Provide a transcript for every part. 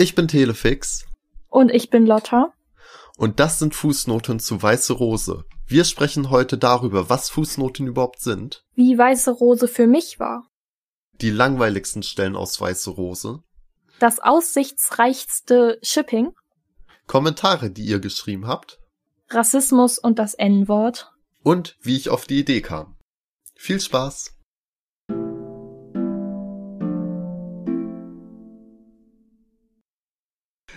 Ich bin Telefix. Und ich bin Lotta. Und das sind Fußnoten zu Weiße Rose. Wir sprechen heute darüber, was Fußnoten überhaupt sind. Wie Weiße Rose für mich war. Die langweiligsten Stellen aus Weiße Rose. Das aussichtsreichste Shipping. Kommentare, die ihr geschrieben habt. Rassismus und das N-Wort. Und wie ich auf die Idee kam. Viel Spaß!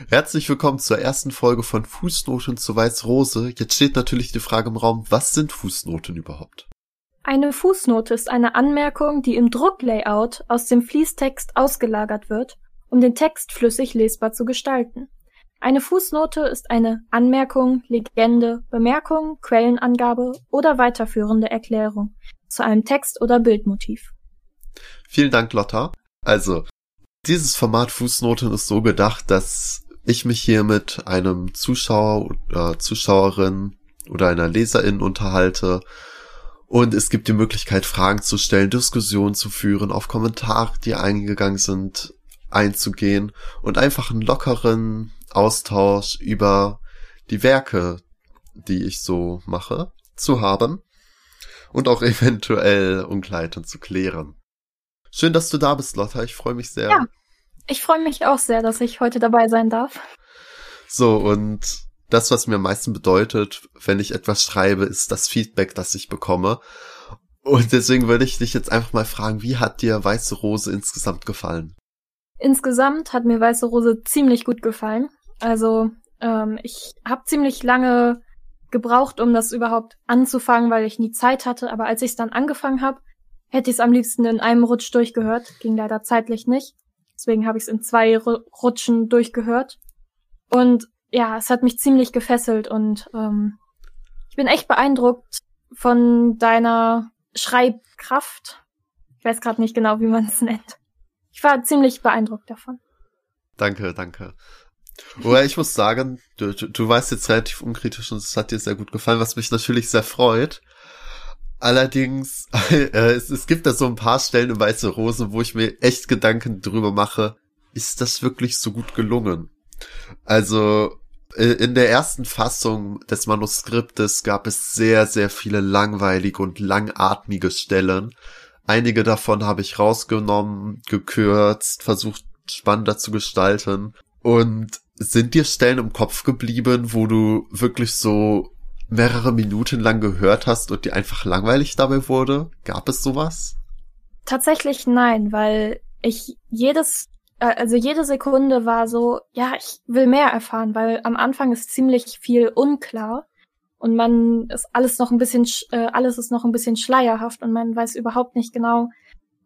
Herzlich willkommen zur ersten Folge von Fußnoten zu Weiß Rose. Jetzt steht natürlich die Frage im Raum, was sind Fußnoten überhaupt? Eine Fußnote ist eine Anmerkung, die im Drucklayout aus dem Fließtext ausgelagert wird, um den Text flüssig lesbar zu gestalten. Eine Fußnote ist eine Anmerkung, Legende, Bemerkung, Quellenangabe oder weiterführende Erklärung zu einem Text oder Bildmotiv. Vielen Dank, Lotta. Also, dieses Format Fußnoten ist so gedacht, dass ich mich hier mit einem Zuschauer oder Zuschauerin oder einer Leserin unterhalte und es gibt die Möglichkeit, Fragen zu stellen, Diskussionen zu führen, auf Kommentare, die eingegangen sind, einzugehen und einfach einen lockeren Austausch über die Werke, die ich so mache, zu haben und auch eventuell Unklarheiten zu klären. Schön, dass du da bist, Lotta. Ich freue mich sehr. Ja, ich freue mich auch sehr, dass ich heute dabei sein darf. So, und das, was mir am meisten bedeutet, wenn ich etwas schreibe, ist das Feedback, das ich bekomme. Und deswegen würde ich dich jetzt einfach mal fragen, wie hat dir Weiße Rose insgesamt gefallen? Insgesamt hat mir Weiße Rose ziemlich gut gefallen. Also ähm, ich habe ziemlich lange gebraucht, um das überhaupt anzufangen, weil ich nie Zeit hatte. Aber als ich es dann angefangen habe, hätte ich es am liebsten in einem Rutsch durchgehört. Ging leider zeitlich nicht. Deswegen habe ich es in zwei Rutschen durchgehört. Und ja, es hat mich ziemlich gefesselt und ähm, ich bin echt beeindruckt von deiner Schreibkraft. Ich weiß gerade nicht genau, wie man es nennt. Ich war ziemlich beeindruckt davon. Danke, danke. Oder ich muss sagen, du, du, du weißt jetzt relativ unkritisch und es hat dir sehr gut gefallen, was mich natürlich sehr freut. Allerdings, äh, es, es gibt da so ein paar Stellen in Weiße Rosen, wo ich mir echt Gedanken drüber mache, ist das wirklich so gut gelungen? Also, äh, in der ersten Fassung des Manuskriptes gab es sehr, sehr viele langweilige und langatmige Stellen. Einige davon habe ich rausgenommen, gekürzt, versucht spannender zu gestalten. Und sind dir Stellen im Kopf geblieben, wo du wirklich so mehrere Minuten lang gehört hast und dir einfach langweilig dabei wurde? Gab es sowas? Tatsächlich nein, weil ich jedes, äh, also jede Sekunde war so, ja, ich will mehr erfahren, weil am Anfang ist ziemlich viel unklar und man ist alles noch ein bisschen, äh, alles ist noch ein bisschen schleierhaft und man weiß überhaupt nicht genau,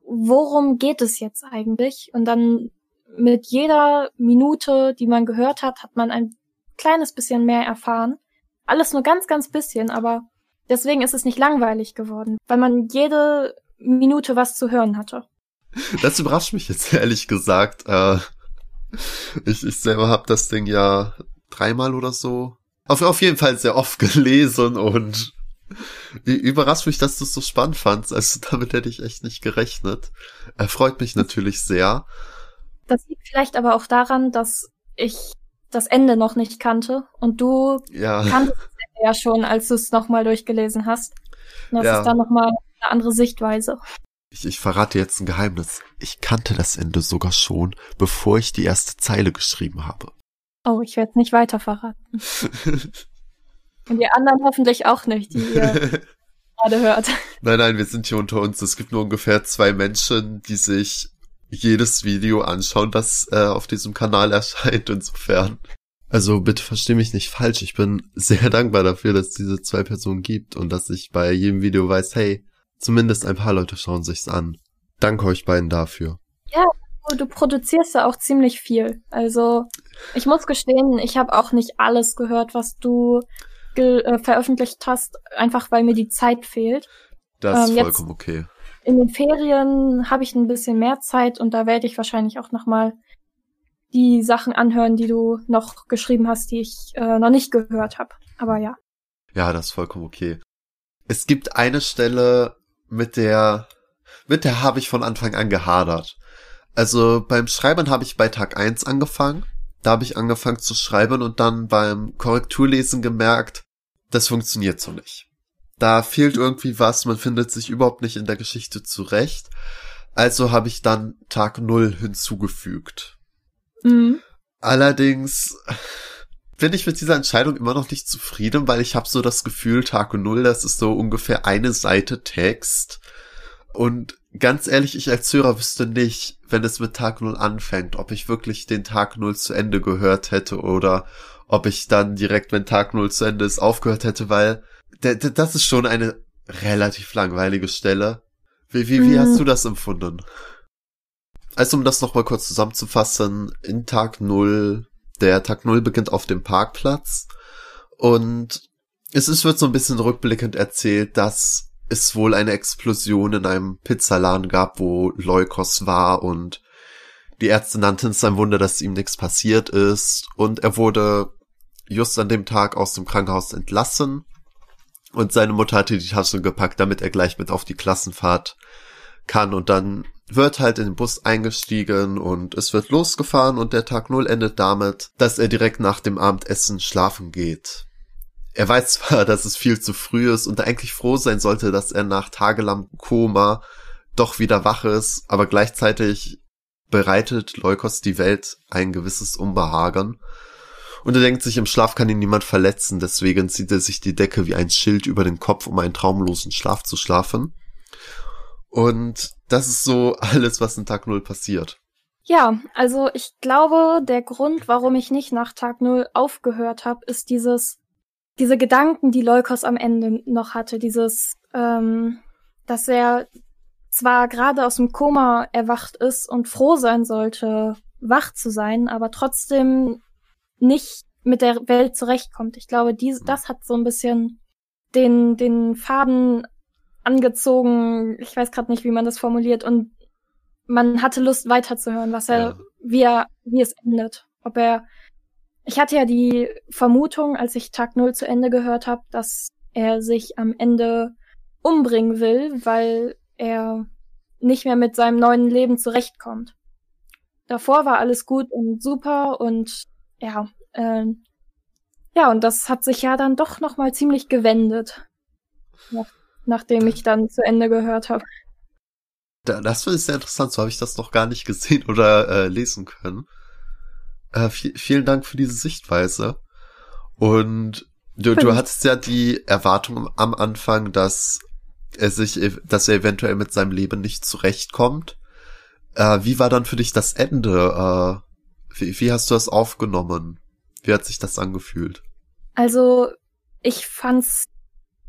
worum geht es jetzt eigentlich? Und dann mit jeder Minute, die man gehört hat, hat man ein kleines bisschen mehr erfahren. Alles nur ganz, ganz bisschen, aber deswegen ist es nicht langweilig geworden, weil man jede Minute was zu hören hatte. Das überrascht mich jetzt ehrlich gesagt. Äh, ich, ich selber habe das Ding ja dreimal oder so. Auf, auf jeden Fall sehr oft gelesen und überrascht mich, dass du es so spannend fandst. Also damit hätte ich echt nicht gerechnet. Er freut mich natürlich sehr. Das liegt vielleicht aber auch daran, dass ich das Ende noch nicht kannte und du ja. kanntest das Ende ja schon, als du es nochmal durchgelesen hast. Und das ja. ist dann nochmal eine andere Sichtweise. Ich, ich verrate jetzt ein Geheimnis. Ich kannte das Ende sogar schon, bevor ich die erste Zeile geschrieben habe. Oh, ich werde es nicht weiter verraten. und die anderen hoffentlich auch nicht, die ihr gerade hört. Nein, nein, wir sind hier unter uns. Es gibt nur ungefähr zwei Menschen, die sich jedes Video anschauen, das äh, auf diesem Kanal erscheint, insofern. Also bitte versteh mich nicht falsch, ich bin sehr dankbar dafür, dass es diese zwei Personen gibt und dass ich bei jedem Video weiß, hey, zumindest ein paar Leute schauen sich's an. Danke euch beiden dafür. Ja, du produzierst ja auch ziemlich viel. Also ich muss gestehen, ich habe auch nicht alles gehört, was du äh, veröffentlicht hast, einfach weil mir die Zeit fehlt. Das ist ähm, vollkommen okay in den Ferien habe ich ein bisschen mehr Zeit und da werde ich wahrscheinlich auch noch mal die Sachen anhören, die du noch geschrieben hast, die ich äh, noch nicht gehört habe. Aber ja. Ja, das ist vollkommen okay. Es gibt eine Stelle, mit der mit der habe ich von Anfang an gehadert. Also beim Schreiben habe ich bei Tag eins angefangen da habe ich angefangen zu schreiben und dann beim Korrekturlesen gemerkt, das funktioniert so nicht. Da fehlt irgendwie was, man findet sich überhaupt nicht in der Geschichte zurecht. Also habe ich dann Tag Null hinzugefügt. Mhm. Allerdings bin ich mit dieser Entscheidung immer noch nicht zufrieden, weil ich habe so das Gefühl, Tag Null, das ist so ungefähr eine Seite Text. Und ganz ehrlich, ich als Hörer wüsste nicht, wenn es mit Tag Null anfängt, ob ich wirklich den Tag Null zu Ende gehört hätte oder ob ich dann direkt, wenn Tag Null zu Ende ist, aufgehört hätte, weil das ist schon eine relativ langweilige Stelle. Wie, wie, wie hast mhm. du das empfunden? Also um das nochmal kurz zusammenzufassen, in Tag Null, der Tag Null beginnt auf dem Parkplatz und es ist, wird so ein bisschen rückblickend erzählt, dass es wohl eine Explosion in einem Pizzaladen gab, wo Leukos war und die Ärzte nannten es ein Wunder, dass ihm nichts passiert ist und er wurde just an dem Tag aus dem Krankenhaus entlassen und seine Mutter hatte die Taschen gepackt, damit er gleich mit auf die Klassenfahrt kann. Und dann wird halt in den Bus eingestiegen und es wird losgefahren und der Tag Null endet damit, dass er direkt nach dem Abendessen schlafen geht. Er weiß zwar, dass es viel zu früh ist und eigentlich froh sein sollte, dass er nach tagelangem Koma doch wieder wach ist, aber gleichzeitig bereitet Leukos die Welt ein gewisses Unbehagen. Und er denkt sich, im Schlaf kann ihn niemand verletzen, deswegen zieht er sich die Decke wie ein Schild über den Kopf, um einen traumlosen Schlaf zu schlafen. Und das ist so alles, was in Tag Null passiert. Ja, also ich glaube, der Grund, warum ich nicht nach Tag Null aufgehört habe, ist dieses, diese Gedanken, die Leukos am Ende noch hatte, dieses, ähm, dass er zwar gerade aus dem Koma erwacht ist und froh sein sollte, wach zu sein, aber trotzdem nicht mit der Welt zurechtkommt. Ich glaube, dies, mhm. das hat so ein bisschen den, den Faden angezogen. Ich weiß gerade nicht, wie man das formuliert. Und man hatte Lust weiterzuhören, was er, ja. wie er, wie es endet. Ob er, ich hatte ja die Vermutung, als ich Tag Null zu Ende gehört habe, dass er sich am Ende umbringen will, weil er nicht mehr mit seinem neuen Leben zurechtkommt. Davor war alles gut und super und ja, äh, ja, und das hat sich ja dann doch noch mal ziemlich gewendet, nach, nachdem ich dann zu Ende gehört habe. Das finde ich sehr interessant, so habe ich das noch gar nicht gesehen oder äh, lesen können. Äh, vielen Dank für diese Sichtweise. Und du, du hattest ja die Erwartung am Anfang, dass er sich, dass er eventuell mit seinem Leben nicht zurechtkommt. Äh, wie war dann für dich das Ende? Wie, wie hast du das aufgenommen? Wie hat sich das angefühlt? Also, ich fand's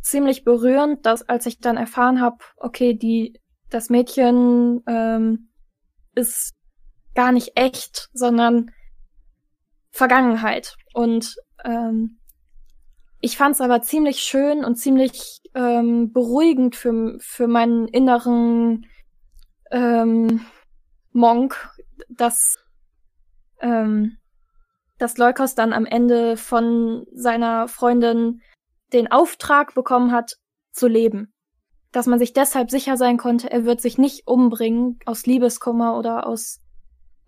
ziemlich berührend, dass als ich dann erfahren habe, okay, die das Mädchen ähm, ist gar nicht echt, sondern Vergangenheit. Und ähm, ich fand's aber ziemlich schön und ziemlich ähm, beruhigend für, für meinen inneren ähm, Monk, dass ähm, dass Leukos dann am Ende von seiner Freundin den Auftrag bekommen hat, zu leben. Dass man sich deshalb sicher sein konnte, er wird sich nicht umbringen aus Liebeskummer oder aus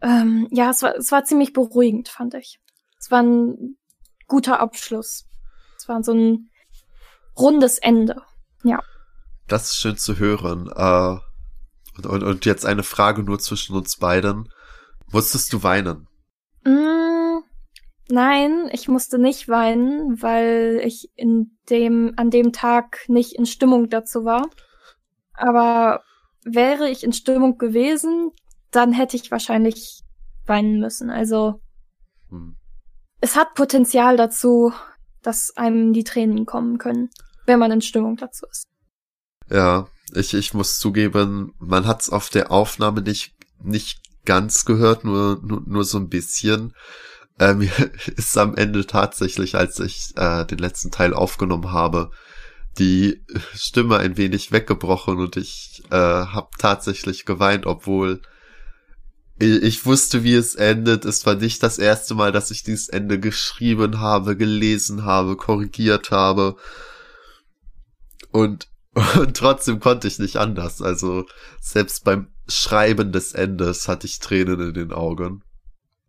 ähm, ja, es war, es war ziemlich beruhigend, fand ich. Es war ein guter Abschluss. Es war so ein rundes Ende. Ja. Das ist schön zu hören. Äh, und, und, und jetzt eine Frage nur zwischen uns beiden. Musstest du weinen? Mm, nein, ich musste nicht weinen, weil ich in dem, an dem Tag nicht in Stimmung dazu war. Aber wäre ich in Stimmung gewesen, dann hätte ich wahrscheinlich weinen müssen. Also hm. es hat Potenzial dazu, dass einem die Tränen kommen können, wenn man in Stimmung dazu ist. Ja, ich, ich muss zugeben, man hat es auf der Aufnahme nicht, nicht ganz gehört, nur, nur, nur so ein bisschen. Äh, mir ist am Ende tatsächlich, als ich äh, den letzten Teil aufgenommen habe, die Stimme ein wenig weggebrochen und ich äh, habe tatsächlich geweint, obwohl ich wusste, wie es endet. Es war nicht das erste Mal, dass ich dieses Ende geschrieben habe, gelesen habe, korrigiert habe. Und, und trotzdem konnte ich nicht anders. Also selbst beim Schreiben des Endes hatte ich Tränen in den Augen.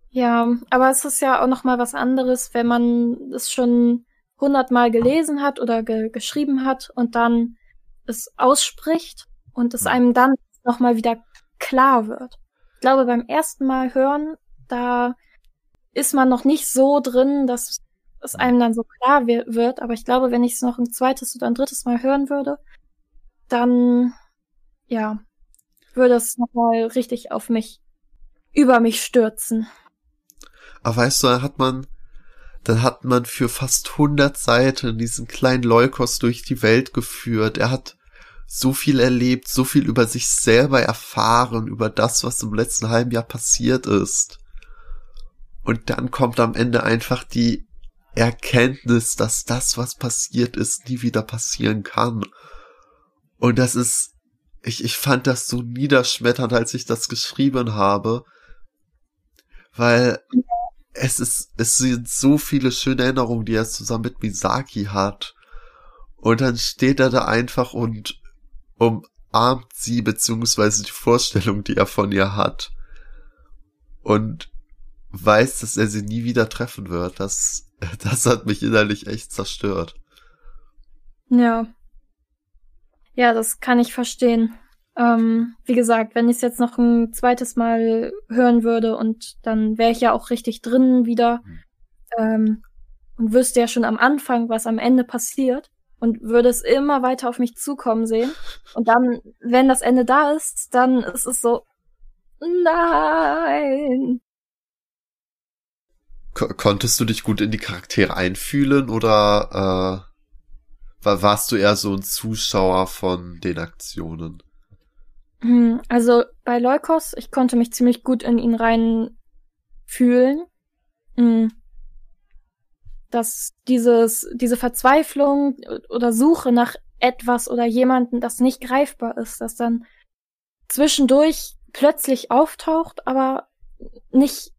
Ja, aber es ist ja auch noch mal was anderes, wenn man es schon hundertmal gelesen hat oder ge geschrieben hat und dann es ausspricht und es einem dann noch mal wieder klar wird. Ich glaube, beim ersten Mal hören, da ist man noch nicht so drin, dass es einem dann so klar wird. Aber ich glaube, wenn ich es noch ein zweites oder ein drittes Mal hören würde, dann, ja, würde es nochmal richtig auf mich, über mich stürzen. Aber weißt du, dann hat man, dann hat man für fast 100 Seiten diesen kleinen Leukos durch die Welt geführt. Er hat so viel erlebt, so viel über sich selber erfahren, über das, was im letzten halben Jahr passiert ist. Und dann kommt am Ende einfach die Erkenntnis, dass das, was passiert ist, nie wieder passieren kann. Und das ist, ich, ich fand das so niederschmetternd, als ich das geschrieben habe, weil es ist, es sind so viele schöne Erinnerungen, die er zusammen mit Misaki hat. Und dann steht er da einfach und umarmt sie, beziehungsweise die Vorstellung, die er von ihr hat. Und weiß, dass er sie nie wieder treffen wird. Das, das hat mich innerlich echt zerstört. Ja. Ja, das kann ich verstehen. Ähm, wie gesagt, wenn ich es jetzt noch ein zweites Mal hören würde und dann wäre ich ja auch richtig drin wieder mhm. ähm, und wüsste ja schon am Anfang, was am Ende passiert und würde es immer weiter auf mich zukommen sehen. Und dann, wenn das Ende da ist, dann ist es so, nein, konntest du dich gut in die Charaktere einfühlen oder äh, war, warst du eher so ein Zuschauer von den Aktionen? Hm, also bei Leukos, ich konnte mich ziemlich gut in ihn rein fühlen. Hm. Dass dieses, diese Verzweiflung oder Suche nach etwas oder jemanden, das nicht greifbar ist, das dann zwischendurch plötzlich auftaucht, aber nicht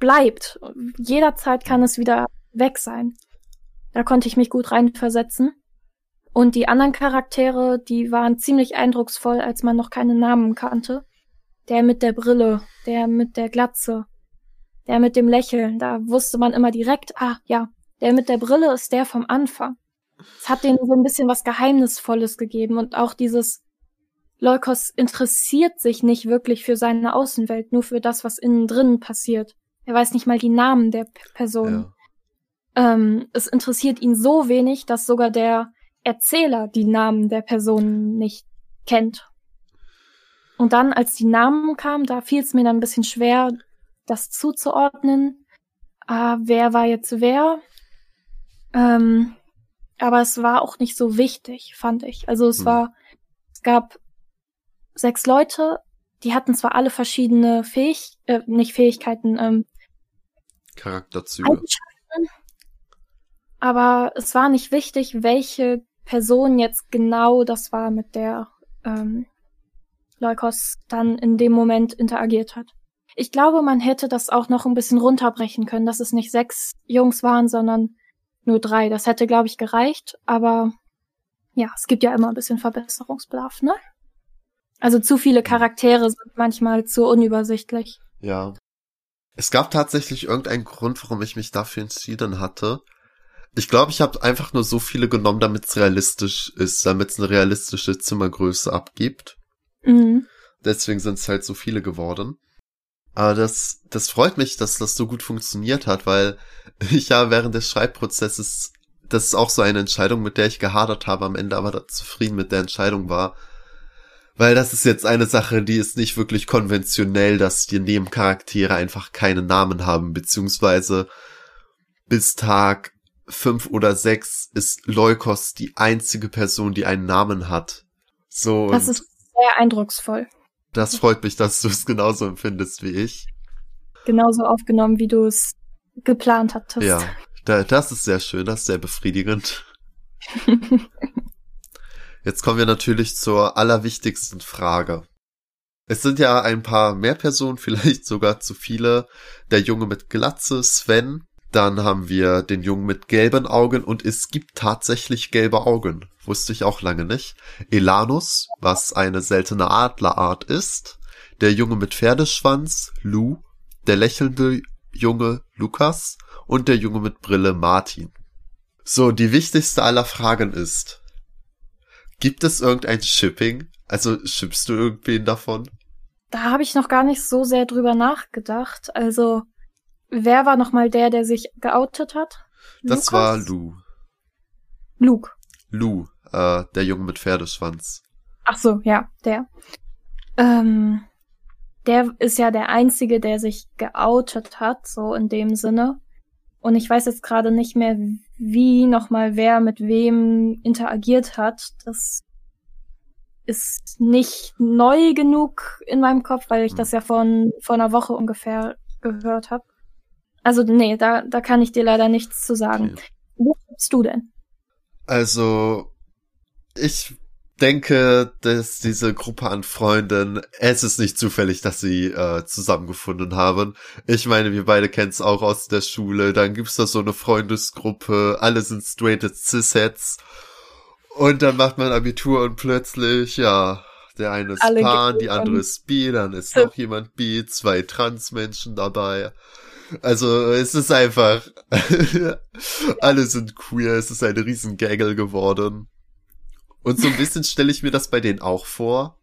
bleibt. Jederzeit kann es wieder weg sein. Da konnte ich mich gut reinversetzen. Und die anderen Charaktere, die waren ziemlich eindrucksvoll, als man noch keine Namen kannte. Der mit der Brille, der mit der Glatze, der mit dem Lächeln, da wusste man immer direkt, ah ja, der mit der Brille ist der vom Anfang. Es hat denen so ein bisschen was Geheimnisvolles gegeben und auch dieses Leukos interessiert sich nicht wirklich für seine Außenwelt, nur für das, was innen drinnen passiert. Er weiß nicht mal die Namen der Personen. Ja. Ähm, es interessiert ihn so wenig, dass sogar der Erzähler die Namen der Personen nicht kennt. Und dann, als die Namen kamen, da fiel es mir dann ein bisschen schwer, das zuzuordnen. Ah, wer war jetzt wer? Ähm, aber es war auch nicht so wichtig, fand ich. Also es hm. war, es gab sechs Leute, die hatten zwar alle verschiedene Fähig, äh, nicht Fähigkeiten, ähm, Charakterzüge. Aber es war nicht wichtig, welche Person jetzt genau das war, mit der ähm, Leukos dann in dem Moment interagiert hat. Ich glaube, man hätte das auch noch ein bisschen runterbrechen können, dass es nicht sechs Jungs waren, sondern nur drei. Das hätte, glaube ich, gereicht, aber ja, es gibt ja immer ein bisschen Verbesserungsbedarf, ne? Also zu viele Charaktere sind manchmal zu unübersichtlich. Ja, es gab tatsächlich irgendeinen Grund, warum ich mich dafür entschieden hatte. Ich glaube, ich habe einfach nur so viele genommen, damit es realistisch ist, damit es eine realistische Zimmergröße abgibt. Mhm. Deswegen sind es halt so viele geworden. Aber das, das freut mich, dass das so gut funktioniert hat, weil ich ja während des Schreibprozesses, das ist auch so eine Entscheidung, mit der ich gehadert habe, am Ende aber zufrieden mit der Entscheidung war, weil das ist jetzt eine Sache, die ist nicht wirklich konventionell, dass die Nebencharaktere einfach keine Namen haben, beziehungsweise bis Tag fünf oder sechs ist Leukos die einzige Person, die einen Namen hat. So. Das ist sehr eindrucksvoll. Das freut mich, dass du es genauso empfindest wie ich. Genauso aufgenommen, wie du es geplant hattest. Ja, das ist sehr schön, das ist sehr befriedigend. Jetzt kommen wir natürlich zur allerwichtigsten Frage. Es sind ja ein paar mehr Personen, vielleicht sogar zu viele. Der Junge mit Glatze, Sven. Dann haben wir den Jungen mit gelben Augen und es gibt tatsächlich gelbe Augen. Wusste ich auch lange nicht. Elanus, was eine seltene Adlerart ist. Der Junge mit Pferdeschwanz, Lou. Der lächelnde Junge Lukas und der Junge mit Brille Martin. So, die wichtigste aller Fragen ist, gibt es irgendein Shipping? Also schippst du irgendwen davon? Da habe ich noch gar nicht so sehr drüber nachgedacht. Also, wer war nochmal der, der sich geoutet hat? Das Lukas? war Lou. Luke. Lou, äh, der Junge mit Pferdeschwanz. Ach so, ja, der. Ähm, der ist ja der Einzige, der sich geoutet hat, so in dem Sinne. Und ich weiß jetzt gerade nicht mehr, wie nochmal wer mit wem interagiert hat. Das ist nicht neu genug in meinem Kopf, weil ich Hm. das ja von vor einer Woche ungefähr gehört habe. Also nee, da, da kann ich dir leider nichts zu sagen. Okay. Wo bist du denn? Also, ich denke, dass diese Gruppe an Freunden, es ist nicht zufällig, dass sie äh, zusammengefunden haben. Ich meine, wir beide kennen es auch aus der Schule. Dann gibt's da so eine Freundesgruppe, alle sind straighted Cis-Heads. Und dann macht man Abitur und plötzlich, ja, der eine ist Alle Pan, die andere ist bi, dann ist noch jemand bi, zwei Transmenschen dabei. Also es ist einfach, alle sind queer, es ist eine riesen Gaggle geworden. Und so ein bisschen stelle ich mir das bei denen auch vor.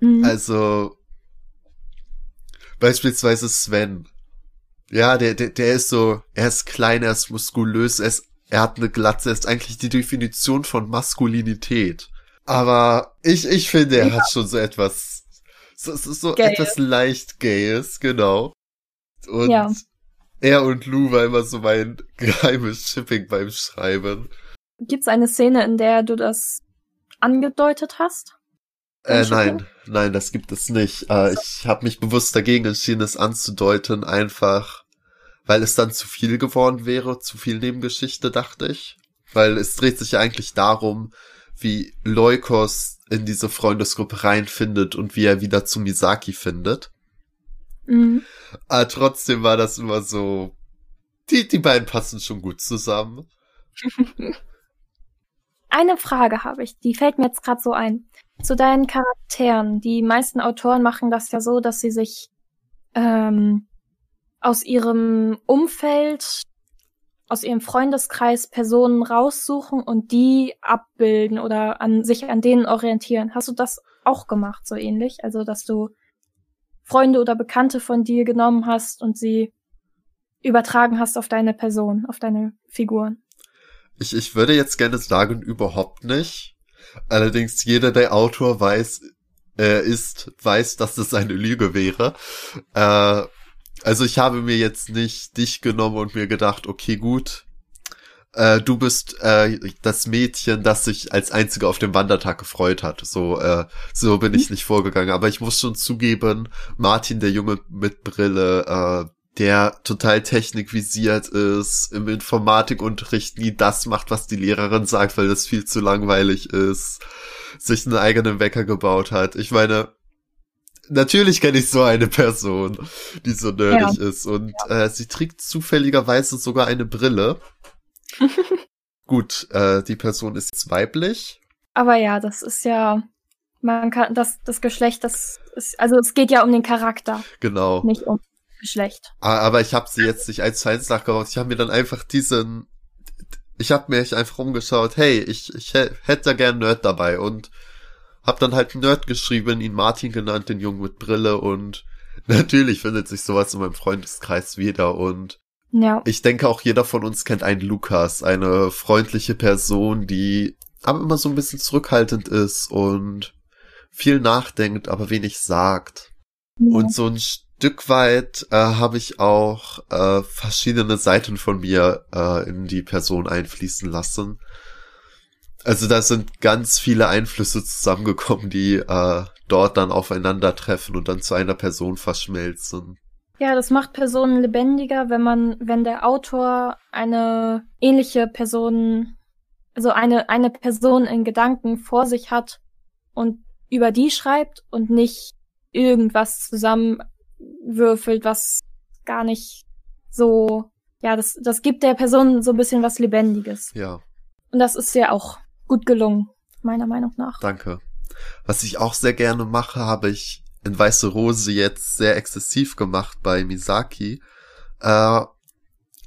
Mhm. Also beispielsweise Sven. Ja, der, der, der ist so, er ist klein, er ist muskulös, er, ist, er hat eine Glatze, er ist eigentlich die Definition von Maskulinität. Aber ich, ich finde, er Ja. hat schon so etwas, so, so, so Gay. etwas leicht Gayes, genau. Und Ja. er und Lou war immer so mein geheimes Shipping beim Schreiben. Gibt's eine Szene, in der du das angedeutet hast? Äh, nein, nein, das gibt es nicht. Äh, ich habe mich bewusst dagegen entschieden, es anzudeuten, einfach weil es dann zu viel geworden wäre, zu viel Nebengeschichte, dachte ich. Weil es dreht sich ja eigentlich darum, wie Leukos in diese Freundesgruppe reinfindet und wie er wieder zu Misaki findet. Mhm. Aber trotzdem war das immer so, die, die beiden passen schon gut zusammen. Eine Frage habe ich, die fällt mir jetzt gerade so ein. Zu deinen Charakteren. Die meisten Autoren machen das ja so, dass sie sich ähm, aus ihrem Umfeld, aus ihrem Freundeskreis Personen raussuchen und die abbilden oder an sich an denen orientieren. Hast du das auch gemacht, so ähnlich? Also, dass du Freunde oder Bekannte von dir genommen hast und sie übertragen hast auf deine Person, auf deine Figuren. Ich, ich würde jetzt gerne sagen, überhaupt nicht. Allerdings jeder, der Autor weiß, äh, ist, weiß, dass es eine Lüge wäre. Äh, also ich habe mir jetzt nicht dich genommen und mir gedacht, okay, gut, äh, du bist äh, das Mädchen, das sich als einzige auf dem Wandertag gefreut hat. So, äh, so bin ich nicht vorgegangen. Aber ich muss schon zugeben, Martin, der Junge mit Brille, äh, der total technikvisiert ist, im Informatikunterricht nie das macht, was die Lehrerin sagt, weil das viel zu langweilig ist, sich einen eigenen Wecker gebaut hat. Ich meine, natürlich kenne ich so eine Person, die so nerdig ist und äh, sie trägt zufälligerweise sogar eine Brille. Gut, äh, die Person ist jetzt weiblich. Aber ja, das ist ja, man kann, das, das Geschlecht, das ist, also es geht ja um den Charakter, Genau. nicht um Geschlecht. Ah, Aber ich habe sie jetzt nicht eins zu eins nachgebaut. Ich habe mir dann einfach diesen, ich habe mir einfach umgeschaut, hey, ich, ich hä- hätte da gern Nerd dabei und hab dann halt Nerd geschrieben, ihn Martin genannt, den Jungen mit Brille und natürlich findet sich sowas in meinem Freundeskreis wieder und Ja, ich denke auch jeder von uns kennt einen Lukas, eine freundliche Person, die aber immer so ein bisschen zurückhaltend ist und viel nachdenkt, aber wenig sagt. Und so ein Stück weit äh, habe ich auch äh, verschiedene Seiten von mir äh, in die Person einfließen lassen. Also da sind ganz viele Einflüsse zusammengekommen, die äh, dort dann aufeinandertreffen und dann zu einer Person verschmelzen. ja, das macht Personen lebendiger, wenn man, wenn der Autor eine ähnliche Person, also eine, eine Person in Gedanken vor sich hat und über die schreibt und nicht irgendwas zusammenwürfelt, was gar nicht so, ja, das, das gibt der Person so ein bisschen was Lebendiges. Ja, Und das ist ja auch gut gelungen, meiner Meinung nach. danke. Was ich auch sehr gerne mache, habe ich in Weiße Rose jetzt sehr exzessiv gemacht bei Misaki. äh,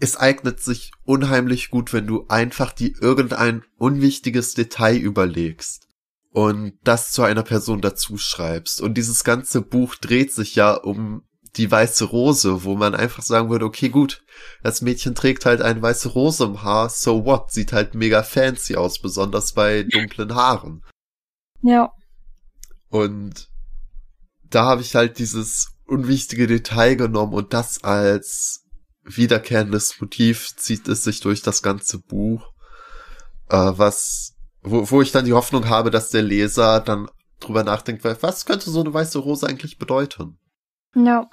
es eignet sich unheimlich gut, wenn du einfach die irgendein unwichtiges Detail überlegst und das zu einer Person dazu schreibst. Und dieses ganze Buch dreht sich ja um die weiße Rose, wo man einfach sagen würde, okay, gut, das Mädchen trägt halt eine weiße Rose im Haar, so what, sieht halt mega fancy aus, besonders bei dunklen Haaren. Ja. Und da habe ich halt dieses unwichtige Detail genommen und das als wiederkehrendes Motiv zieht es sich durch das ganze Buch, äh, was, wo, wo ich dann die Hoffnung habe, dass der Leser dann drüber nachdenkt, was könnte so eine weiße Rose eigentlich bedeuten? Ja,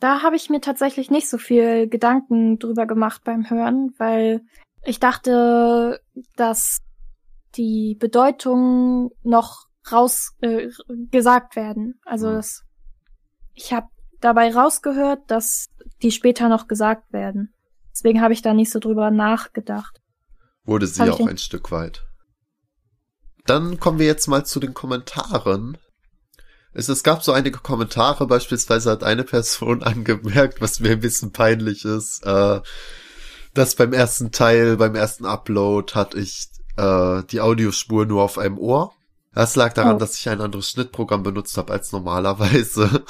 da habe ich mir tatsächlich nicht so viel Gedanken drüber gemacht beim Hören, weil ich dachte, dass die Bedeutungen noch raus äh, gesagt werden. Also mhm. das, ich habe dabei rausgehört, dass die später noch gesagt werden. Deswegen habe ich da nicht so drüber nachgedacht. Wurde sie auch ein Stück weit. Dann kommen wir jetzt mal zu den Kommentaren. Es, es gab so einige Kommentare, beispielsweise hat eine Person angemerkt, was mir ein bisschen peinlich ist, äh, dass beim ersten Teil, beim ersten Upload hatte ich äh, die Audiospur nur auf einem Ohr. Das lag daran, oh. dass ich ein anderes Schnittprogramm benutzt habe als normalerweise.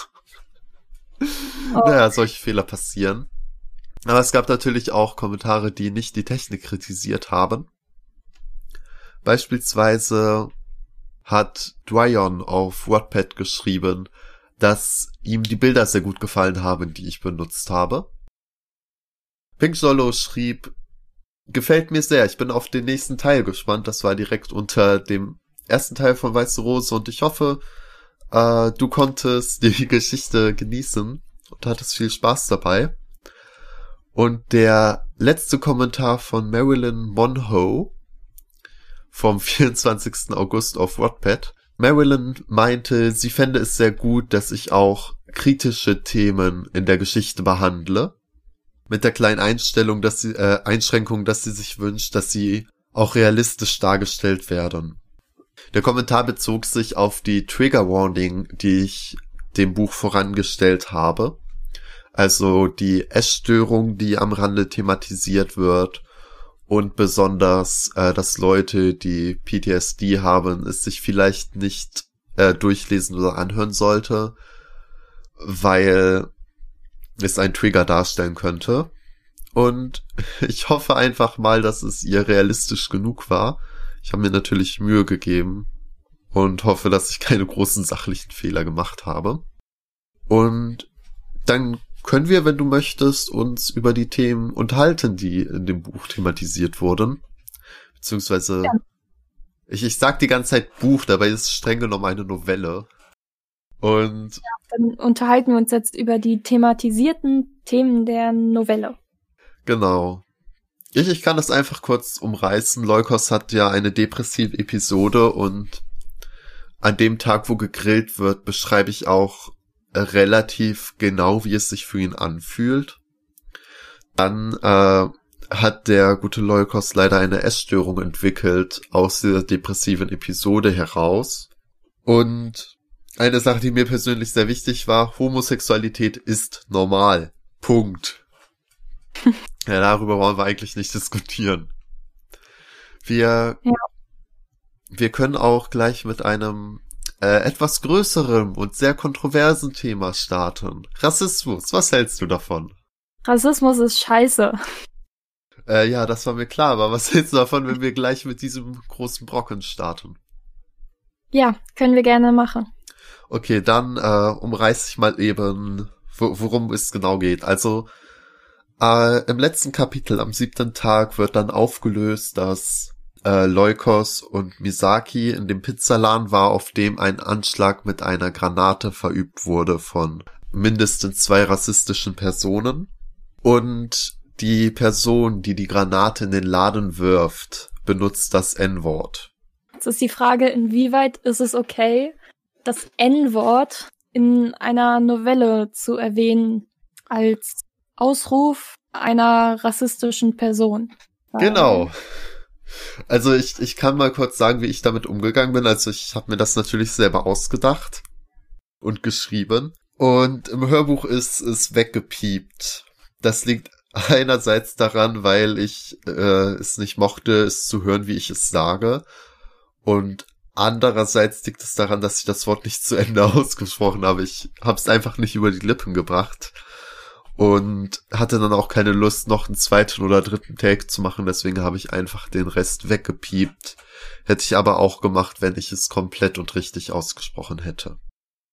Oh. Naja, solche Fehler passieren. Aber es gab natürlich auch Kommentare, die nicht die Technik kritisiert haben. Beispielsweise hat Dwyon auf Wattpad geschrieben, dass ihm die Bilder sehr gut gefallen haben, die ich benutzt habe. Pink Solo schrieb, gefällt mir sehr, ich bin auf den nächsten Teil gespannt. Das war direkt unter dem ersten Teil von Weiße Rose und ich hoffe, äh, du konntest die Geschichte genießen und hattest viel Spaß dabei. Und der letzte Kommentar von Marilyn Monho vom 24. August auf Wattpad. Marilyn meinte, sie fände es sehr gut, dass ich auch kritische Themen in der Geschichte behandle. Mit der kleinen Einstellung, dass sie, äh, Einschränkung, dass sie sich wünscht, dass sie auch realistisch dargestellt werden. Der Kommentar bezog sich auf die Trigger Warning, die ich dem Buch vorangestellt habe. Also die Essstörung, die am Rande thematisiert wird und besonders, äh, dass Leute, die PTSD haben, es sich vielleicht nicht äh, durchlesen oder anhören sollte, weil es ein Trigger darstellen könnte. Und ich hoffe einfach mal, dass es ihr realistisch genug war. Ich habe mir natürlich Mühe gegeben und hoffe, dass ich keine großen sachlichen Fehler gemacht habe. Und dann können wir, wenn du möchtest, uns über die Themen unterhalten, die in dem Buch thematisiert wurden. Beziehungsweise, ja. ich, ich sag die ganze Zeit Buch, dabei ist es streng genommen eine Novelle. Und. Ja, dann unterhalten wir uns jetzt über die thematisierten Themen der Novelle. Genau. Ich, ich kann das einfach kurz umreißen. Leukos hat ja eine depressive Episode und an dem Tag, wo gegrillt wird, beschreibe ich auch relativ genau, wie es sich für ihn anfühlt. Dann äh, hat der gute Leukos leider eine Essstörung entwickelt aus dieser depressiven Episode heraus. Und eine Sache, die mir persönlich sehr wichtig war, Homosexualität ist normal. Punkt. ja, darüber wollen wir eigentlich nicht diskutieren. Wir, ja. wir können auch gleich mit einem äh, etwas größerem und sehr kontroversen Thema starten. Rassismus, was hältst du davon? Rassismus ist scheiße. Äh, ja, das war mir klar, aber was hältst du davon, wenn wir gleich mit diesem großen Brocken starten? Ja, können wir gerne machen. Okay, dann äh, umreiß ich mal eben, worum es genau geht. Also äh, im letzten Kapitel am siebten Tag wird dann aufgelöst, dass äh, Leukos und Misaki in dem Pizzalan war, auf dem ein Anschlag mit einer Granate verübt wurde von mindestens zwei rassistischen Personen. Und die Person, die die Granate in den Laden wirft, benutzt das N-Wort. Jetzt ist die Frage, inwieweit ist es okay, das N-Wort in einer Novelle zu erwähnen als Ausruf einer rassistischen Person. Genau. Also ich, ich kann mal kurz sagen, wie ich damit umgegangen bin. Also ich habe mir das natürlich selber ausgedacht und geschrieben. Und im Hörbuch ist es weggepiept. das liegt einerseits daran, weil ich äh, es nicht mochte, es zu hören, wie ich es sage. Und andererseits liegt es daran, dass ich das Wort nicht zu Ende ausgesprochen habe. Ich habe es einfach nicht über die Lippen gebracht und hatte dann auch keine Lust, noch einen zweiten oder dritten Take zu machen. Deswegen habe ich einfach den Rest weggepiept. Hätte ich aber auch gemacht, wenn ich es komplett und richtig ausgesprochen hätte.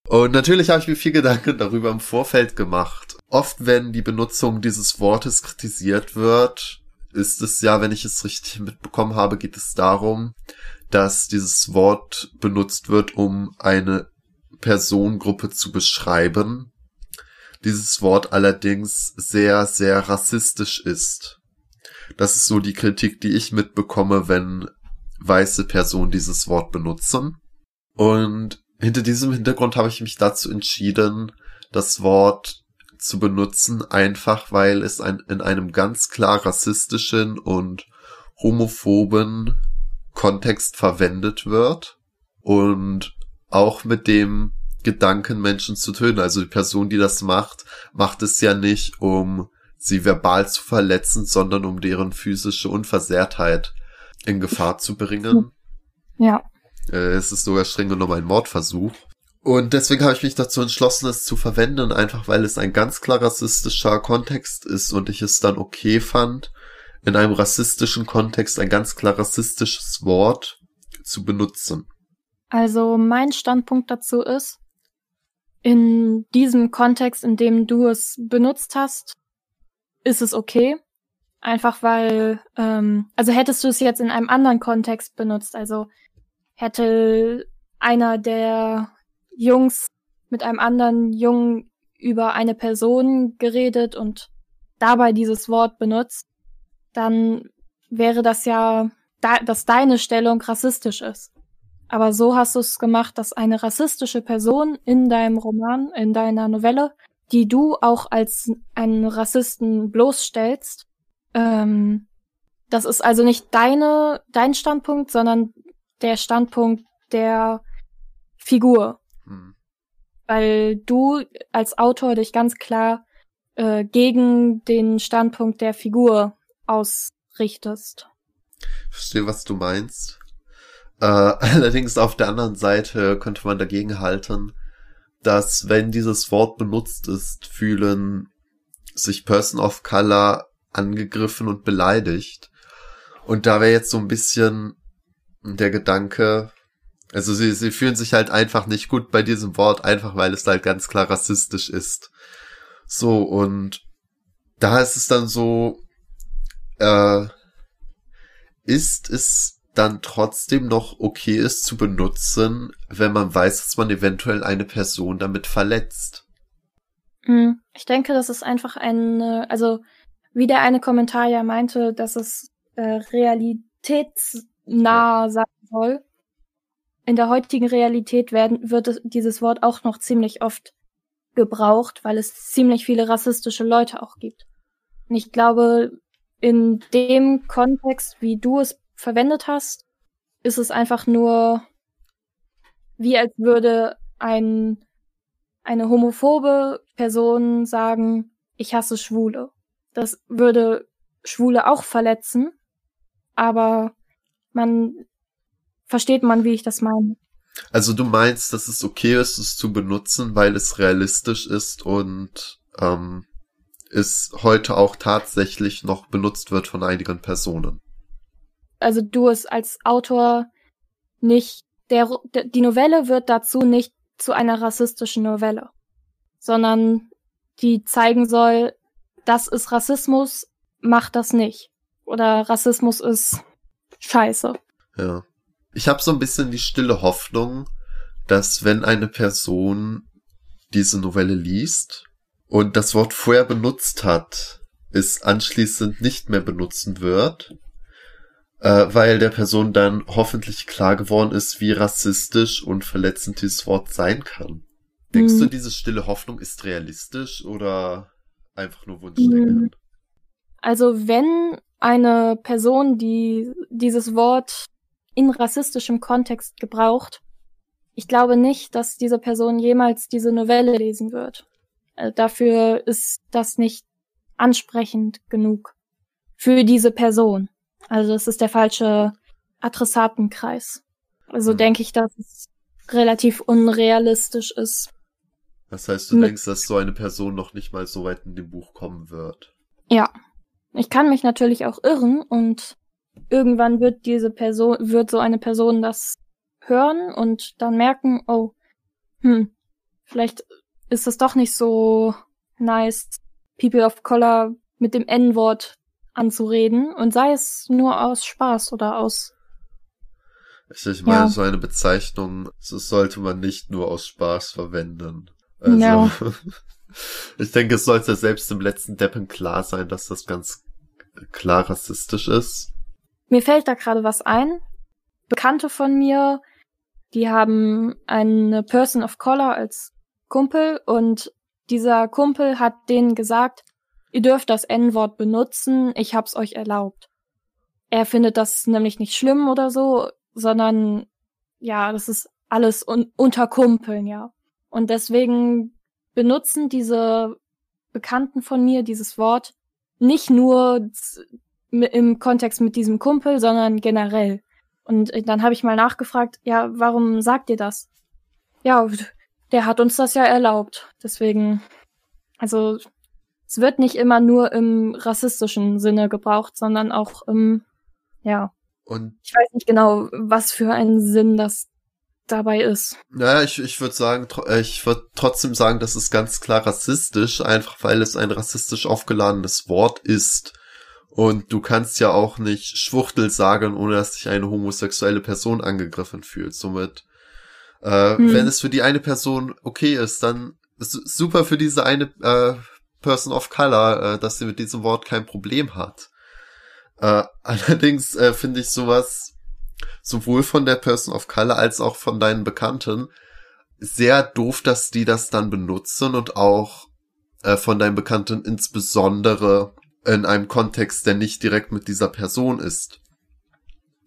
Und natürlich habe ich mir viel Gedanken darüber im Vorfeld gemacht. Oft, wenn die Benutzung dieses Wortes kritisiert wird, ist es ja, wenn ich es richtig mitbekommen habe, geht es darum, dass dieses Wort benutzt wird, um eine Personengruppe zu beschreiben. Dieses Wort allerdings sehr, sehr rassistisch ist. Das ist so die Kritik, die ich mitbekomme, wenn weiße Personen dieses Wort benutzen. Und hinter diesem Hintergrund habe ich mich dazu entschieden, das Wort zu benutzen, einfach weil es ein, in einem ganz klar rassistischen und homophoben Kontext verwendet wird und auch mit dem Gedanken, Menschen zu töten. Also die Person, die das macht, macht es ja nicht, um sie verbal zu verletzen, sondern um deren physische Unversehrtheit in Gefahr zu bringen. Ja. Äh, es ist sogar streng genommen ein Mordversuch. Und deswegen habe ich mich dazu entschlossen, es zu verwenden, einfach weil es ein ganz klar rassistischer Kontext ist und ich es dann okay fand, in einem rassistischen Kontext ein ganz klar rassistisches Wort zu benutzen. Also mein Standpunkt dazu ist, in diesem Kontext, in dem du es benutzt hast, ist es okay. Einfach weil, ähm, also hättest du es jetzt in einem anderen Kontext benutzt, also hätte einer der Jungs mit einem anderen Jungen über eine Person geredet und dabei dieses Wort benutzt, dann wäre das ja, da, dass deine Stellung rassistisch ist. Aber so hast du es gemacht, dass eine rassistische Person in deinem Roman, in deiner Novelle, die du auch als einen Rassisten bloßstellst, ähm, das ist also nicht deine, dein Standpunkt, sondern der Standpunkt der Figur. Hm. Weil du als Autor dich ganz klar äh, gegen den Standpunkt der Figur ausrichtest. Ich verstehe, was du meinst. Äh, allerdings auf der anderen Seite könnte man dagegen halten, dass wenn dieses Wort benutzt ist, fühlen sich Person of Color angegriffen und beleidigt. Und da wäre jetzt so ein bisschen der Gedanke, also sie, sie fühlen sich halt einfach nicht gut bei diesem Wort, einfach weil es halt ganz klar rassistisch ist. So, und da ist es dann so, äh, ist es dann trotzdem noch okay ist zu benutzen, wenn man weiß, dass man eventuell eine Person damit verletzt. Hm, ich denke, das ist einfach ein, also wie der eine Kommentar ja meinte, dass es äh, realitätsnah sein soll. In der heutigen Realität werden, wird dieses Wort auch noch ziemlich oft gebraucht, weil es ziemlich viele rassistische Leute auch gibt. Und ich glaube, in dem Kontext, wie du es verwendet hast, ist es einfach nur wie als würde ein, eine homophobe Person sagen, ich hasse Schwule. Das würde Schwule auch verletzen, aber man versteht man, wie ich das meine. Also du meinst, dass es okay ist, es zu benutzen, weil es realistisch ist und ähm, es heute auch tatsächlich noch benutzt wird von einigen Personen. Also du es als Autor nicht, der, die Novelle wird dazu nicht zu einer rassistischen Novelle, sondern die zeigen soll, das ist Rassismus, macht das nicht. Oder Rassismus ist scheiße. Ja. Ich habe so ein bisschen die stille Hoffnung, dass wenn eine Person diese Novelle liest und das Wort vorher benutzt hat, es anschließend nicht mehr benutzen wird, äh, weil der Person dann hoffentlich klar geworden ist, wie rassistisch und verletzend dieses Wort sein kann. Denkst hm. du, diese stille Hoffnung ist realistisch oder einfach nur Wunschdenken? Also wenn eine Person, die dieses Wort in rassistischem Kontext gebraucht, ich glaube nicht, dass diese Person jemals diese Novelle lesen wird. Also dafür ist das nicht ansprechend genug für diese Person. Also es ist der falsche Adressatenkreis. Also hm. denke ich, dass es relativ unrealistisch ist. Das heißt, du denkst, dass so eine Person noch nicht mal so weit in dem Buch kommen wird. Ja. Ich kann mich natürlich auch irren und irgendwann wird diese Person, wird so eine Person das hören und dann merken, oh, hm, vielleicht ist es doch nicht so nice, People of Color mit dem N-Wort anzureden und sei es nur aus Spaß oder aus. Ich meine, ja. so eine Bezeichnung, das sollte man nicht nur aus Spaß verwenden. Also, ja. ich denke, es sollte selbst im letzten Deppen klar sein, dass das ganz klar rassistisch ist. Mir fällt da gerade was ein. Bekannte von mir, die haben eine Person of Color als Kumpel und dieser Kumpel hat denen gesagt, ihr dürft das N-Wort benutzen, ich hab's euch erlaubt. Er findet das nämlich nicht schlimm oder so, sondern ja, das ist alles un unter Kumpeln, ja. Und deswegen benutzen diese Bekannten von mir dieses Wort nicht nur im Kontext mit diesem Kumpel, sondern generell. Und dann habe ich mal nachgefragt, ja, warum sagt ihr das? Ja, der hat uns das ja erlaubt. Deswegen, also es wird nicht immer nur im rassistischen Sinne gebraucht, sondern auch im, ja. Und ich weiß nicht genau, was für einen Sinn das dabei ist. Naja, ich, ich würde sagen, äh, ich würde trotzdem sagen, das ist ganz klar rassistisch, einfach weil es ein rassistisch aufgeladenes Wort ist. Und du kannst ja auch nicht Schwuchtel sagen, ohne dass sich eine homosexuelle Person angegriffen fühlt. Somit äh, hm. Wenn es für die eine Person okay ist, dann ist super für diese eine äh, Person of Color, äh, dass sie mit diesem Wort kein Problem hat. Äh, allerdings äh, finde ich sowas sowohl von der Person of Color als auch von deinen Bekannten sehr doof, dass die das dann benutzen und auch äh, von deinen Bekannten insbesondere in einem Kontext, der nicht direkt mit dieser Person ist.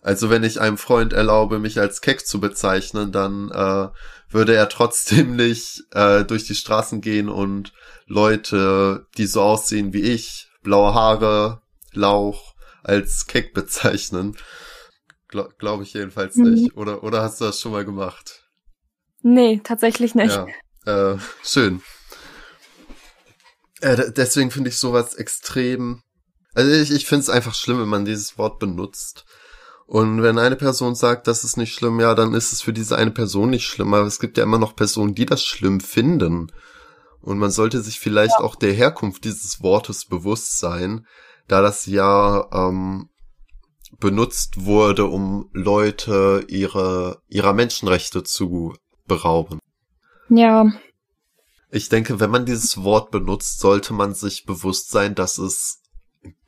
Also wenn ich einem Freund erlaube, mich als Keck zu bezeichnen, dann äh, würde er trotzdem nicht äh, durch die Straßen gehen und Leute, die so aussehen wie ich, blaue Haare, Lauch, als Keck bezeichnen. Gla Glaube ich jedenfalls mhm. nicht. Oder, oder hast du das schon mal gemacht? Nee, tatsächlich nicht. Ja, äh, schön. Äh, deswegen finde ich sowas extrem. Also ich, ich finde es einfach schlimm, wenn man dieses Wort benutzt. Und wenn eine Person sagt, das ist nicht schlimm, ja, dann ist es für diese eine Person nicht schlimm. Aber es gibt ja immer noch Personen, die das schlimm finden. Und man sollte sich vielleicht ja. auch der Herkunft dieses Wortes bewusst sein, da das ja ähm, benutzt wurde, um Leute ihre, ihrer Menschenrechte zu berauben. Ja. Ich denke, wenn man dieses Wort benutzt, sollte man sich bewusst sein, dass es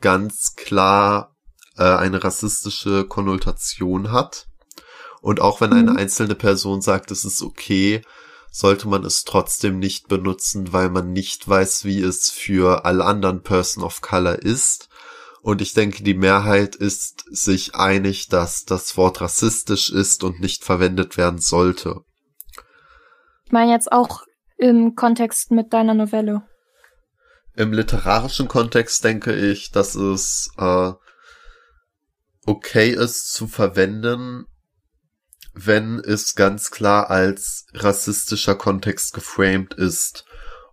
ganz klar äh, eine rassistische Konnotation hat. Und auch wenn eine mhm. einzelne Person sagt, es ist okay, sollte man es trotzdem nicht benutzen, weil man nicht weiß, wie es für alle anderen Person of Color ist. Und ich denke, die Mehrheit ist sich einig, dass das Wort rassistisch ist und nicht verwendet werden sollte. Ich meine jetzt auch im Kontext mit deiner Novelle. Im literarischen Kontext denke ich, dass es äh, okay ist zu verwenden, wenn es ganz klar als rassistischer Kontext geframed ist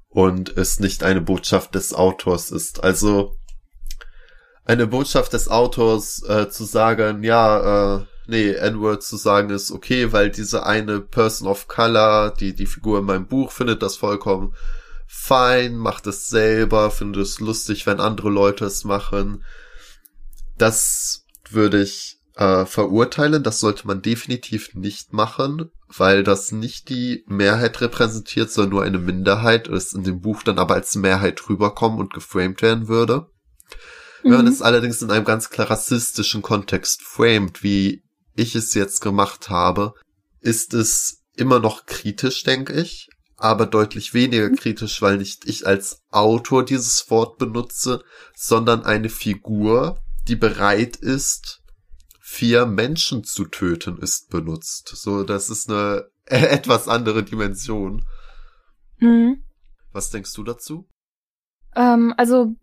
und es nicht eine Botschaft des Autors ist. Also eine Botschaft des Autors äh, zu sagen, ja, äh, nee, N-Word zu sagen ist okay, weil diese eine Person of Color, die die Figur in meinem Buch findet das vollkommen fein, macht es selber, findet es lustig, wenn andere Leute es machen. Das würde ich äh, verurteilen. Das sollte man definitiv nicht machen, weil das nicht die Mehrheit repräsentiert, sondern nur eine Minderheit, es in dem Buch dann aber als Mehrheit rüberkommen und geframed werden würde. Mhm. Wenn man mhm. es allerdings in einem ganz klar rassistischen Kontext framed, wie ich es jetzt gemacht habe, ist es immer noch kritisch, denke ich, aber deutlich weniger mhm. kritisch, weil nicht ich als Autor dieses Wort benutze, sondern eine Figur, die bereit ist, vier Menschen zu töten, ist benutzt. So, das ist eine etwas andere Dimension. Mhm. Was denkst du dazu? Ähm, also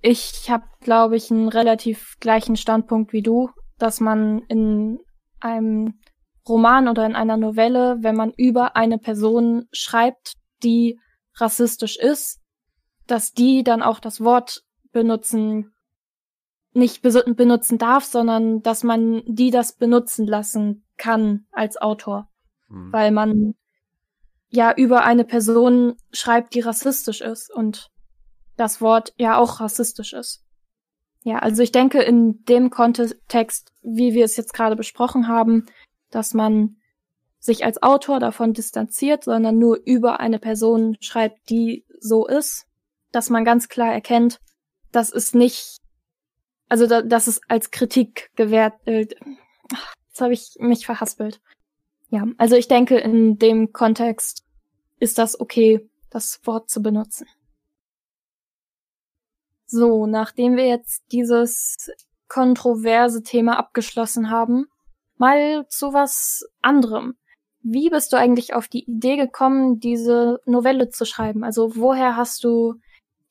ich habe, glaube ich, einen relativ gleichen Standpunkt wie du, dass man in einem Roman oder in einer Novelle, wenn man über eine Person schreibt, die rassistisch ist, dass die dann auch das Wort benutzen, nicht benutzen darf, sondern dass man die das benutzen lassen kann als Autor. Mhm. Weil man ja über eine Person schreibt, die rassistisch ist und das Wort ja auch rassistisch ist. Ja, also ich denke in dem Kontext, wie wir es jetzt gerade besprochen haben, dass man sich als Autor davon distanziert, sondern nur über eine Person schreibt, die so ist, dass man ganz klar erkennt, dass es nicht, also da, dass es als Kritik gewährt, äh, jetzt habe ich mich verhaspelt. Ja, also ich denke, in dem Kontext ist das okay, das Wort zu benutzen. So, nachdem wir jetzt dieses kontroverse Thema abgeschlossen haben, mal zu was anderem. Wie bist du eigentlich auf die Idee gekommen, diese Novelle zu schreiben? Also woher hast du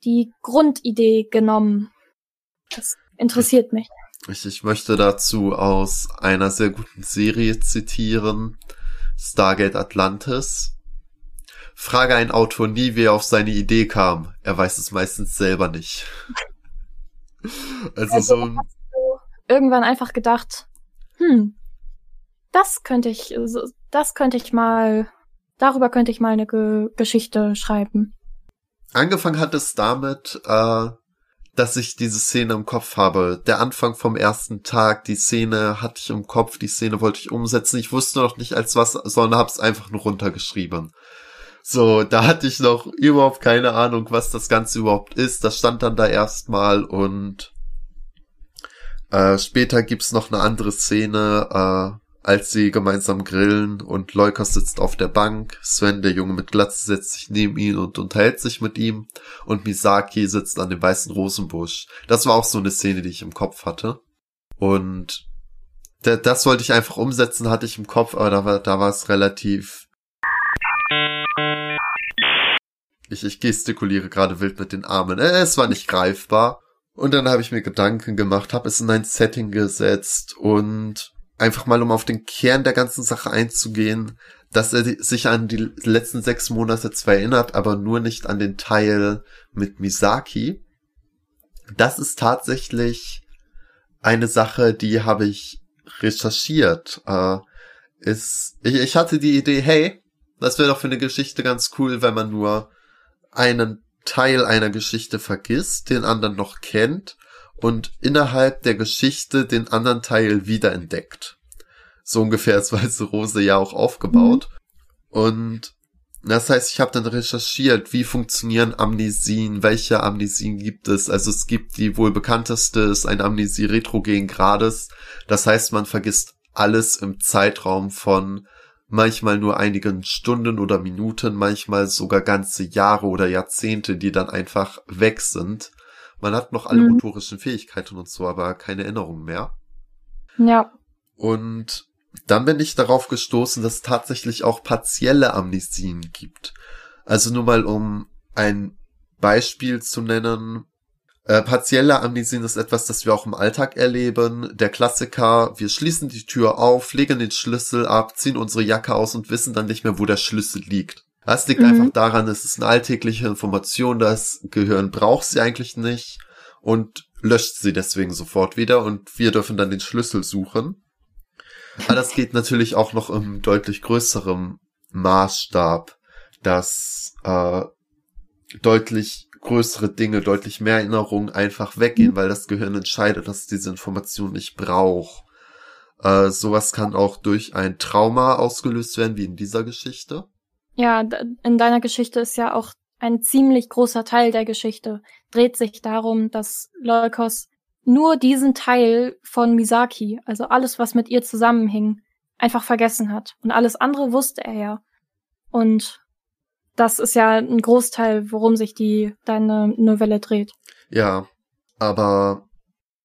die Grundidee genommen? Das interessiert mich. Ich, ich möchte dazu aus einer sehr guten Serie zitieren, Stargate Atlantis. Frage ein Autor nie, wie er auf seine Idee kam. Er weiß es meistens selber nicht. also, also so ein irgendwann einfach gedacht, hm, das könnte ich, das könnte ich mal, darüber könnte ich mal eine Ge Geschichte schreiben. Angefangen hat es damit, äh, dass ich diese Szene im Kopf habe. Der Anfang vom ersten Tag, die Szene hatte ich im Kopf, die Szene wollte ich umsetzen. Ich wusste noch nicht als was, sondern hab's einfach nur runtergeschrieben. So, da hatte ich noch überhaupt keine Ahnung, was das Ganze überhaupt ist. Das stand dann da erstmal und äh, später gibt's noch eine andere Szene, äh, als sie gemeinsam grillen und Leukos sitzt auf der Bank, Sven, der Junge mit Glatze, setzt sich neben ihn und unterhält sich mit ihm und Misaki sitzt an dem weißen Rosenbusch. Das war auch so eine Szene, die ich im Kopf hatte. Und das wollte ich einfach umsetzen, hatte ich im Kopf, aber da war, da war es relativ ich, ich gestikuliere gerade wild mit den Armen. Äh, es war nicht greifbar. Und dann habe ich mir Gedanken gemacht, habe es in ein Setting gesetzt und einfach mal, um auf den Kern der ganzen Sache einzugehen, dass er sich an die letzten sechs Monate zwar erinnert, aber nur nicht an den Teil mit Misaki. Das ist tatsächlich eine Sache, die habe ich recherchiert. Äh, ist, ich, ich hatte die Idee, hey, das wäre doch für eine Geschichte ganz cool, wenn man nur einen Teil einer Geschichte vergisst, den anderen noch kennt und innerhalb der Geschichte den anderen Teil wiederentdeckt. So ungefähr ist Weiße Rose ja auch aufgebaut. Mhm. Und das heißt, ich habe dann recherchiert, wie funktionieren Amnesien, welche Amnesien gibt es. Also es gibt die wohl bekannteste, ist eine Amnesie retrogen Grades. Das heißt, man vergisst alles im Zeitraum von manchmal nur einigen Stunden oder Minuten, manchmal sogar ganze Jahre oder Jahrzehnte, die dann einfach weg sind. Man hat noch alle mhm. motorischen Fähigkeiten und so, aber keine Erinnerung mehr. Ja. Und dann bin ich darauf gestoßen, dass es tatsächlich auch partielle Amnesien gibt. Also nur mal um ein Beispiel zu nennen, äh, partielle Amnesien ist etwas, das wir auch im Alltag erleben. Der Klassiker, wir schließen die Tür auf, legen den Schlüssel ab, ziehen unsere Jacke aus und wissen dann nicht mehr, wo der Schlüssel liegt. Das liegt mhm. einfach daran, es ist eine alltägliche Information, das Gehirn braucht sie eigentlich nicht und löscht sie deswegen sofort wieder und wir dürfen dann den Schlüssel suchen. Aber das geht natürlich auch noch im deutlich größeren Maßstab, dass äh, deutlich größere Dinge, deutlich mehr Erinnerungen einfach weggehen, mhm. weil das Gehirn entscheidet, dass es diese Information nicht braucht. Äh, sowas kann auch durch ein Trauma ausgelöst werden, wie in dieser Geschichte. Ja, in deiner Geschichte ist ja auch ein ziemlich großer Teil der Geschichte dreht sich darum, dass Leukos nur diesen Teil von Misaki, also alles, was mit ihr zusammenhing, einfach vergessen hat. Und alles andere wusste er ja. Und das ist ja ein Großteil, worum sich die deine Novelle dreht. Ja, aber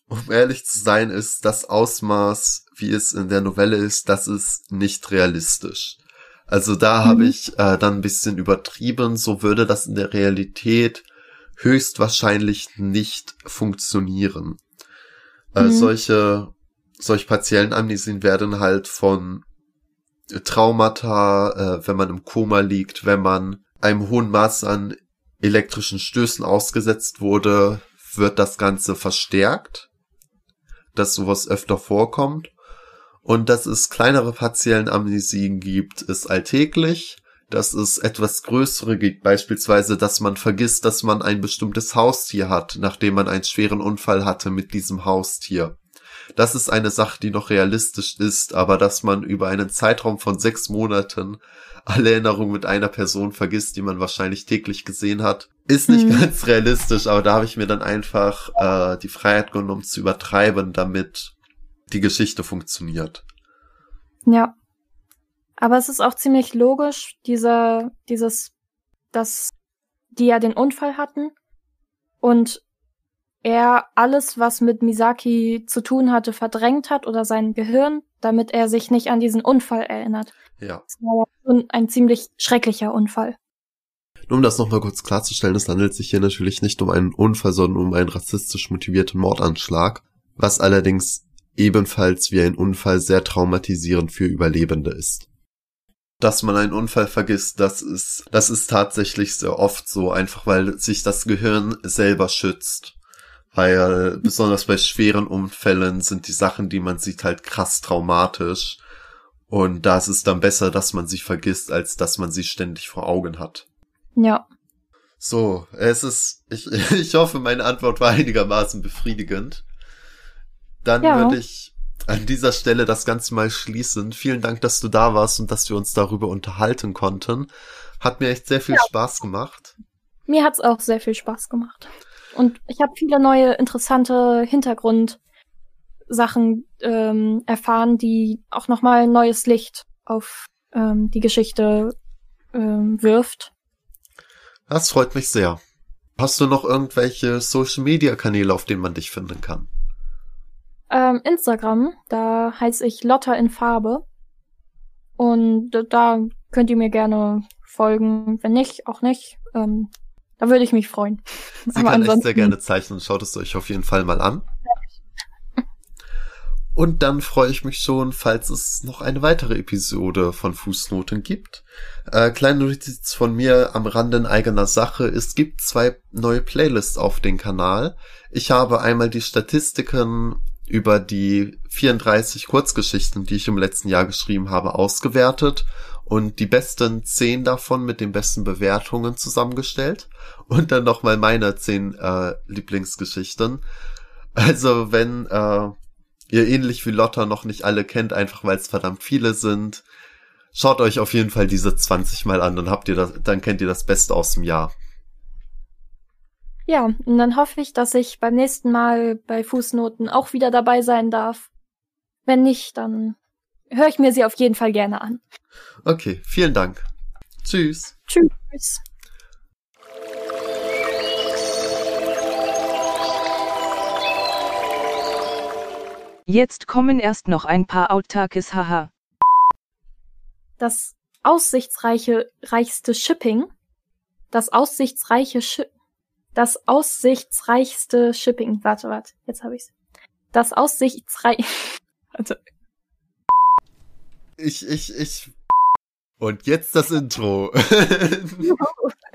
um ehrlich zu sein, ist das Ausmaß, wie es in der Novelle ist, das ist nicht realistisch. Also da mhm. habe ich äh, dann ein bisschen übertrieben. So würde das in der Realität höchstwahrscheinlich nicht funktionieren. Äh, Mhm. solche, solche partiellen Amnesien werden halt von Traumata, äh, wenn man im Koma liegt, wenn man einem hohen Maß an elektrischen Stößen ausgesetzt wurde, wird das Ganze verstärkt, dass sowas öfter vorkommt. Und dass es kleinere partiellen Amnesien gibt, ist alltäglich. Dass es etwas größere gibt, beispielsweise, dass man vergisst, dass man ein bestimmtes Haustier hat, nachdem man einen schweren Unfall hatte mit diesem Haustier. Das ist eine Sache, die noch realistisch ist, aber dass man über einen Zeitraum von sechs Monaten alle Erinnerungen mit einer Person vergisst, die man wahrscheinlich täglich gesehen hat, ist nicht Mhm. ganz realistisch, aber da habe ich mir dann einfach äh, die Freiheit genommen zu übertreiben, damit die Geschichte funktioniert. Ja. Aber es ist auch ziemlich logisch, dieser, dieses, dass die ja den Unfall hatten und er alles, was mit Misaki zu tun hatte, verdrängt hat oder sein Gehirn, damit er sich nicht an diesen Unfall erinnert. Ja. Das war schon ein ziemlich schrecklicher Unfall. Nur um das nochmal kurz klarzustellen, es handelt sich hier natürlich nicht um einen Unfall, sondern um einen rassistisch motivierten Mordanschlag, was allerdings ebenfalls wie ein Unfall sehr traumatisierend für Überlebende ist. Dass man einen Unfall vergisst, das ist, das ist tatsächlich sehr oft so, einfach weil sich das Gehirn selber schützt. Weil besonders bei schweren Unfällen sind die Sachen, die man sieht, halt krass traumatisch. Und da ist es dann besser, dass man sie vergisst, als dass man sie ständig vor Augen hat. Ja. So, es ist, ich, ich hoffe, meine Antwort war einigermaßen befriedigend. Dann Ja. würde ich an dieser Stelle das Ganze mal schließen. Vielen Dank, dass du da warst und dass wir uns darüber unterhalten konnten. Hat mir echt sehr viel Spaß gemacht. Mir hat's auch sehr viel Spaß gemacht. Und ich habe viele neue interessante Hintergrundsachen ähm, erfahren, die auch nochmal ein neues Licht auf ähm, die Geschichte ähm, wirft. Das freut mich sehr. Hast du noch irgendwelche Social Media Kanäle, auf denen man dich finden kann? Ähm, Instagram, da heiße ich Lotta in Farbe. Und da könnt ihr mir gerne folgen. Wenn nicht, auch nicht. Ähm, da würde ich mich freuen. Sie kann echt sehr gerne zeichnen. Schaut es euch auf jeden Fall mal an. Und dann freue ich mich schon, falls es noch eine weitere Episode von Fußnoten gibt. Äh, kleine Notiz von mir am Rande in eigener Sache. Es gibt zwei neue Playlists auf den Kanal. Ich habe einmal die Statistiken über die 34 Kurzgeschichten, die ich im letzten Jahr geschrieben habe, ausgewertet und die besten 10 davon mit den besten Bewertungen zusammengestellt und dann nochmal meine 10 äh, Lieblingsgeschichten. Also wenn äh, ihr ähnlich wie Lotta noch nicht alle kennt, einfach weil es verdammt viele sind, schaut euch auf jeden Fall diese 20 mal an, dann habt ihr das, dann kennt ihr das Beste aus dem Jahr. Ja, und dann hoffe ich, dass ich beim nächsten Mal bei Fußnoten auch wieder dabei sein darf. Wenn nicht, dann höre ich mir sie auf jeden Fall gerne an. Okay, vielen Dank. Tschüss. Tschüss. Jetzt kommen erst noch ein paar Outtakes, haha. Das aussichtsreiche reichste Shipping, das aussichtsreiche Shi das aussichtsreichste Shipping. Warte, warte, jetzt habe ich's. Das aussichtsreich Warte. Ich, ich, ich. Und jetzt das Intro.